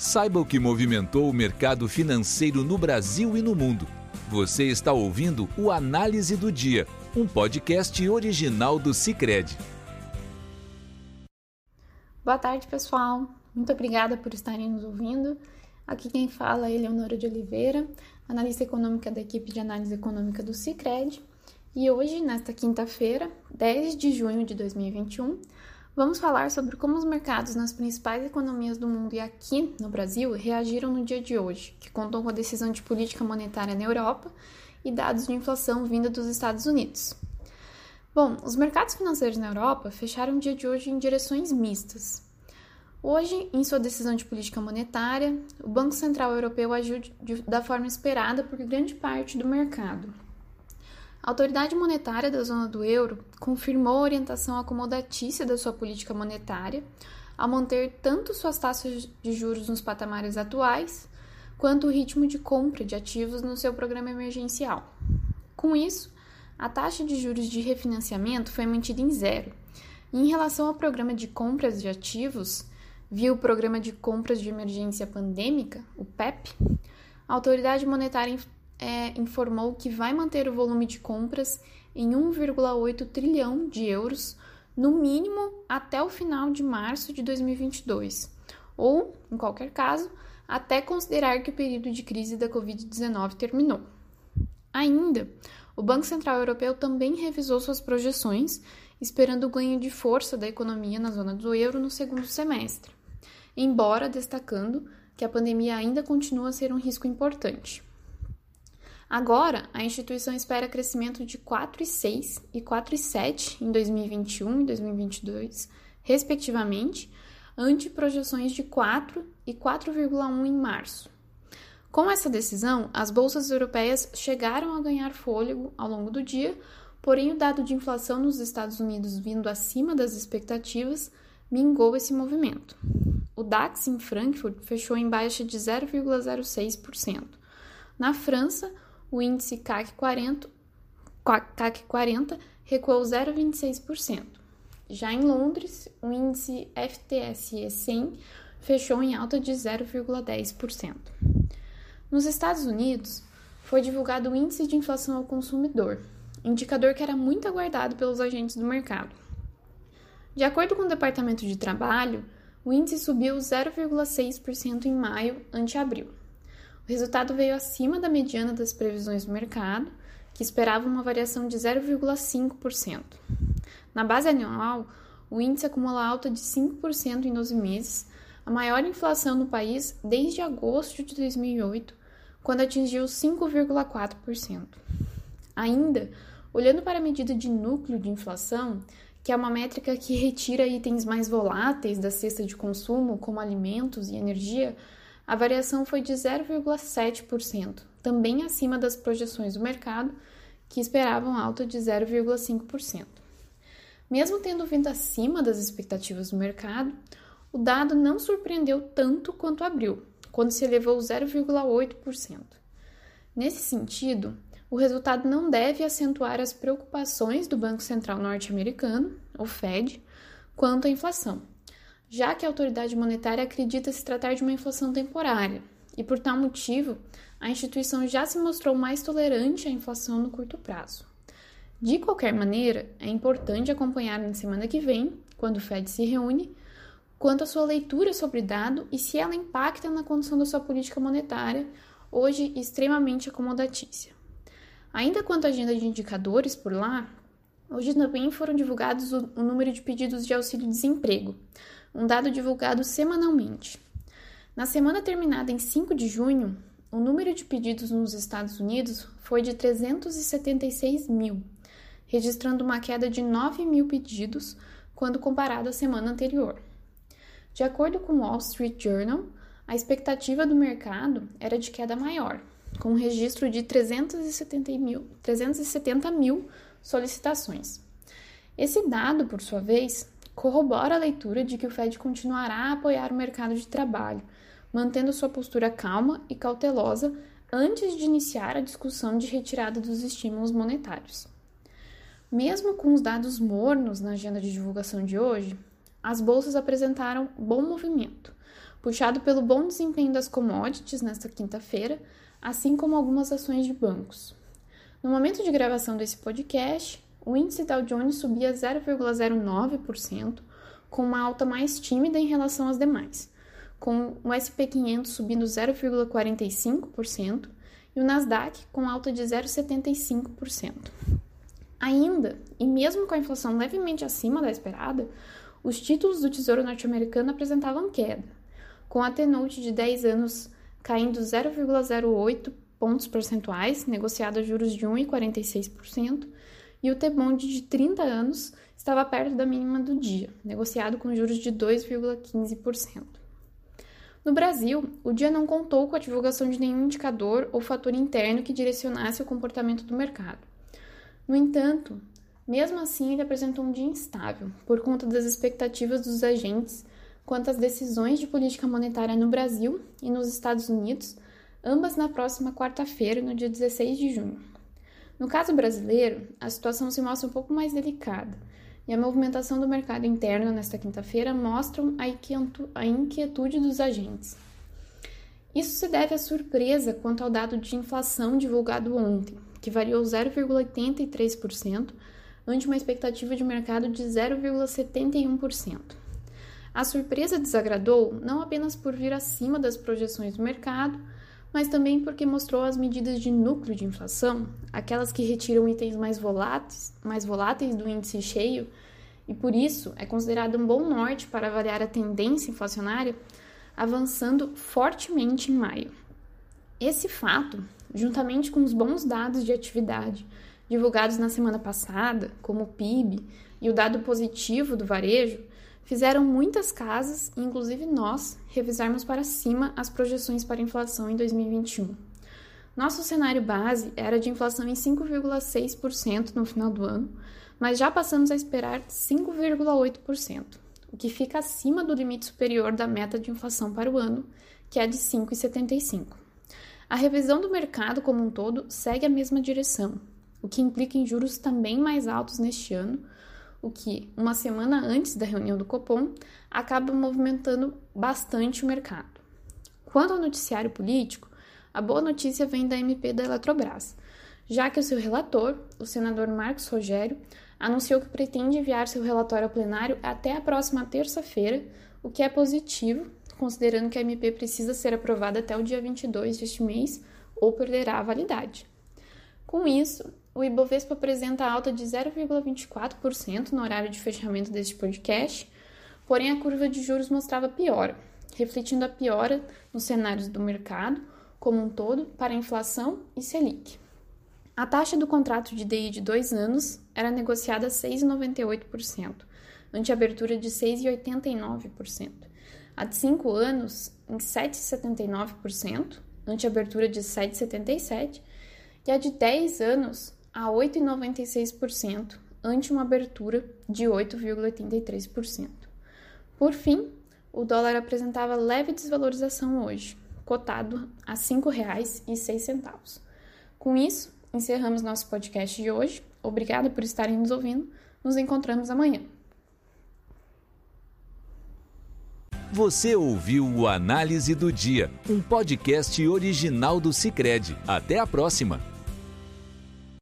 Saiba o que movimentou o mercado financeiro no Brasil e no mundo. Você está ouvindo o Análise do Dia, um podcast original do Cicred. Boa tarde, pessoal. Muito obrigada por estarem nos ouvindo. Aqui quem fala é Eleonora de Oliveira, analista econômica da equipe de análise econômica do Cicred. E hoje, nesta quinta-feira, 10 de junho de 2021, Vamos falar sobre como os mercados nas principais economias do mundo e aqui no Brasil reagiram no dia de hoje, que contam com a decisão de política monetária na Europa e dados de inflação vinda dos Estados Unidos. Bom, os mercados financeiros na Europa fecharam o dia de hoje em direções mistas. Hoje, em sua decisão de política monetária, o Banco Central Europeu agiu da forma esperada por grande parte do mercado, a autoridade monetária da zona do euro confirmou a orientação acomodatícia da sua política monetária ao manter tanto suas taxas de juros nos patamares atuais, quanto o ritmo de compra de ativos no seu programa emergencial. Com isso, a taxa de juros de refinanciamento foi mantida em zero. E em relação ao programa de compras de ativos, via o Programa de Compras de Emergência Pandêmica, o PEP, a autoridade monetária é, informou que vai manter o volume de compras em 1,8 trilhão de euros, no mínimo até o final de março de 2022, ou, em qualquer caso, até considerar que o período de crise da Covid-19 terminou. Ainda, o Banco Central Europeu também revisou suas projeções, esperando o ganho de força da economia na zona do euro no segundo semestre, embora destacando que a pandemia ainda continua a ser um risco importante. Agora, a instituição espera crescimento de 4,6 e 4,7 em 2021 e 2022, respectivamente, ante projeções de 4 e 4,1 em março. Com essa decisão, as bolsas europeias chegaram a ganhar fôlego ao longo do dia, porém o dado de inflação nos Estados Unidos vindo acima das expectativas mingou esse movimento. O DAX em Frankfurt fechou em baixa de 0,06%. Na França, o índice CAC 40, CAC 40 recuou 0,26%. Já em Londres, o índice FTSE 100 fechou em alta de 0,10%. Nos Estados Unidos, foi divulgado o índice de inflação ao consumidor, indicador que era muito aguardado pelos agentes do mercado. De acordo com o Departamento de Trabalho, o índice subiu 0,6% em maio ante abril. O resultado veio acima da mediana das previsões do mercado, que esperava uma variação de 0,5%. Na base anual, o índice acumula alta de 5% em 12 meses, a maior inflação no país desde agosto de 2008, quando atingiu 5,4%. Ainda, olhando para a medida de núcleo de inflação, que é uma métrica que retira itens mais voláteis da cesta de consumo, como alimentos e energia, a variação foi de 0,7%, também acima das projeções do mercado, que esperavam alta de 0,5%. Mesmo tendo vindo acima das expectativas do mercado, o dado não surpreendeu tanto quanto abril, quando se elevou 0,8%. Nesse sentido, o resultado não deve acentuar as preocupações do Banco Central norte-americano, o Fed, quanto à inflação, já que a autoridade monetária acredita se tratar de uma inflação temporária, e por tal motivo, a instituição já se mostrou mais tolerante à inflação no curto prazo. De qualquer maneira, é importante acompanhar na semana que vem, quando o Fed se reúne, quanto à sua leitura sobre dado e se ela impacta na condução da sua política monetária, hoje extremamente acomodatícia. Ainda quanto à agenda de indicadores por lá, hoje também foram divulgados o, número de pedidos de auxílio-desemprego, um dado divulgado semanalmente. Na semana terminada em 5 de junho, o número de pedidos nos Estados Unidos foi de 376 mil, registrando uma queda de 9 mil pedidos quando comparado à semana anterior. De acordo com o Wall Street Journal, a expectativa do mercado era de queda maior, com um registro de 370 mil, 370 mil solicitações. Esse dado, por sua vez, corrobora a leitura de que o Fed continuará a apoiar o mercado de trabalho, mantendo sua postura calma e cautelosa antes de iniciar a discussão de retirada dos estímulos monetários. Mesmo com os dados mornos na agenda de divulgação de hoje, as bolsas apresentaram bom movimento, puxado pelo bom desempenho das commodities nesta quinta-feira, assim como algumas ações de bancos. No momento de gravação desse podcast, o índice Dow Jones subia 0,09%, com uma alta mais tímida em relação às demais, com o SP 500 subindo 0,45% e o Nasdaq com alta de 0,75%. Ainda, e mesmo com a inflação levemente acima da esperada, os títulos do Tesouro norte-americano apresentavam queda, com a T-Note de 10 anos caindo 0,08 pontos percentuais, negociado a juros de 1,46%, e o T-Bond de 30 anos estava perto da mínima do dia, negociado com juros de 2,15%. No Brasil, o dia não contou com a divulgação de nenhum indicador ou fator interno que direcionasse o comportamento do mercado. No entanto, mesmo assim, ele apresentou um dia instável, por conta das expectativas dos agentes quanto às decisões de política monetária no Brasil e nos Estados Unidos, ambas na próxima quarta-feira, no dia 16 de junho. No caso brasileiro, a situação se mostra um pouco mais delicada, e a movimentação do mercado interno nesta quinta-feira mostram a inquietude dos agentes. Isso se deve à surpresa quanto ao dado de inflação divulgado ontem, que variou 0,83%, ante uma expectativa de mercado de 0,71%. A surpresa desagradou não apenas por vir acima das projeções do mercado, mas também porque mostrou as medidas de núcleo de inflação, aquelas que retiram itens mais voláteis, mais voláteis do índice cheio, e por isso é considerado um bom norte para avaliar a tendência inflacionária, avançando fortemente em maio. Esse fato, juntamente com os bons dados de atividade divulgados na semana passada, como o PIB e o dado positivo do varejo, fizeram muitas casas, inclusive nós, revisarmos para cima as projeções para inflação em 2021. Nosso cenário base era de inflação em 5,6% no final do ano, mas já passamos a esperar 5,8%, o que fica acima do limite superior da meta de inflação para o ano, que é de 5,75%. A revisão do mercado como um todo segue a mesma direção, o que implica em juros também mais altos neste ano, o que, uma semana antes da reunião do Copom, acaba movimentando bastante o mercado. Quanto ao noticiário político, a boa notícia vem da MP da Eletrobras, já que o seu relator, o senador Marcos Rogério, anunciou que pretende enviar seu relatório ao plenário até a próxima terça-feira, o que é positivo, considerando que a MP precisa ser aprovada até o dia 22 deste mês ou perderá a validade. Com isso, o Ibovespa apresenta alta de 0,24% no horário de fechamento deste podcast, porém a curva de juros mostrava piora, refletindo a piora nos cenários do mercado como um todo para inflação e Selic. A taxa do contrato de DI de dois anos era negociada a 6,98%, ante abertura de 6,89%. A de cinco anos, em 7,79%, ante abertura de 7,77%, e a de 10 anos, a 8,96%, ante uma abertura de 8,83%. Por fim, o dólar apresentava leve desvalorização hoje, cotado a R$ 5,06. Com isso, encerramos nosso podcast de hoje. Obrigada por estarem nos ouvindo. Nos encontramos amanhã. Você ouviu o Análise do Dia, um podcast original do Cicred. Até a próxima!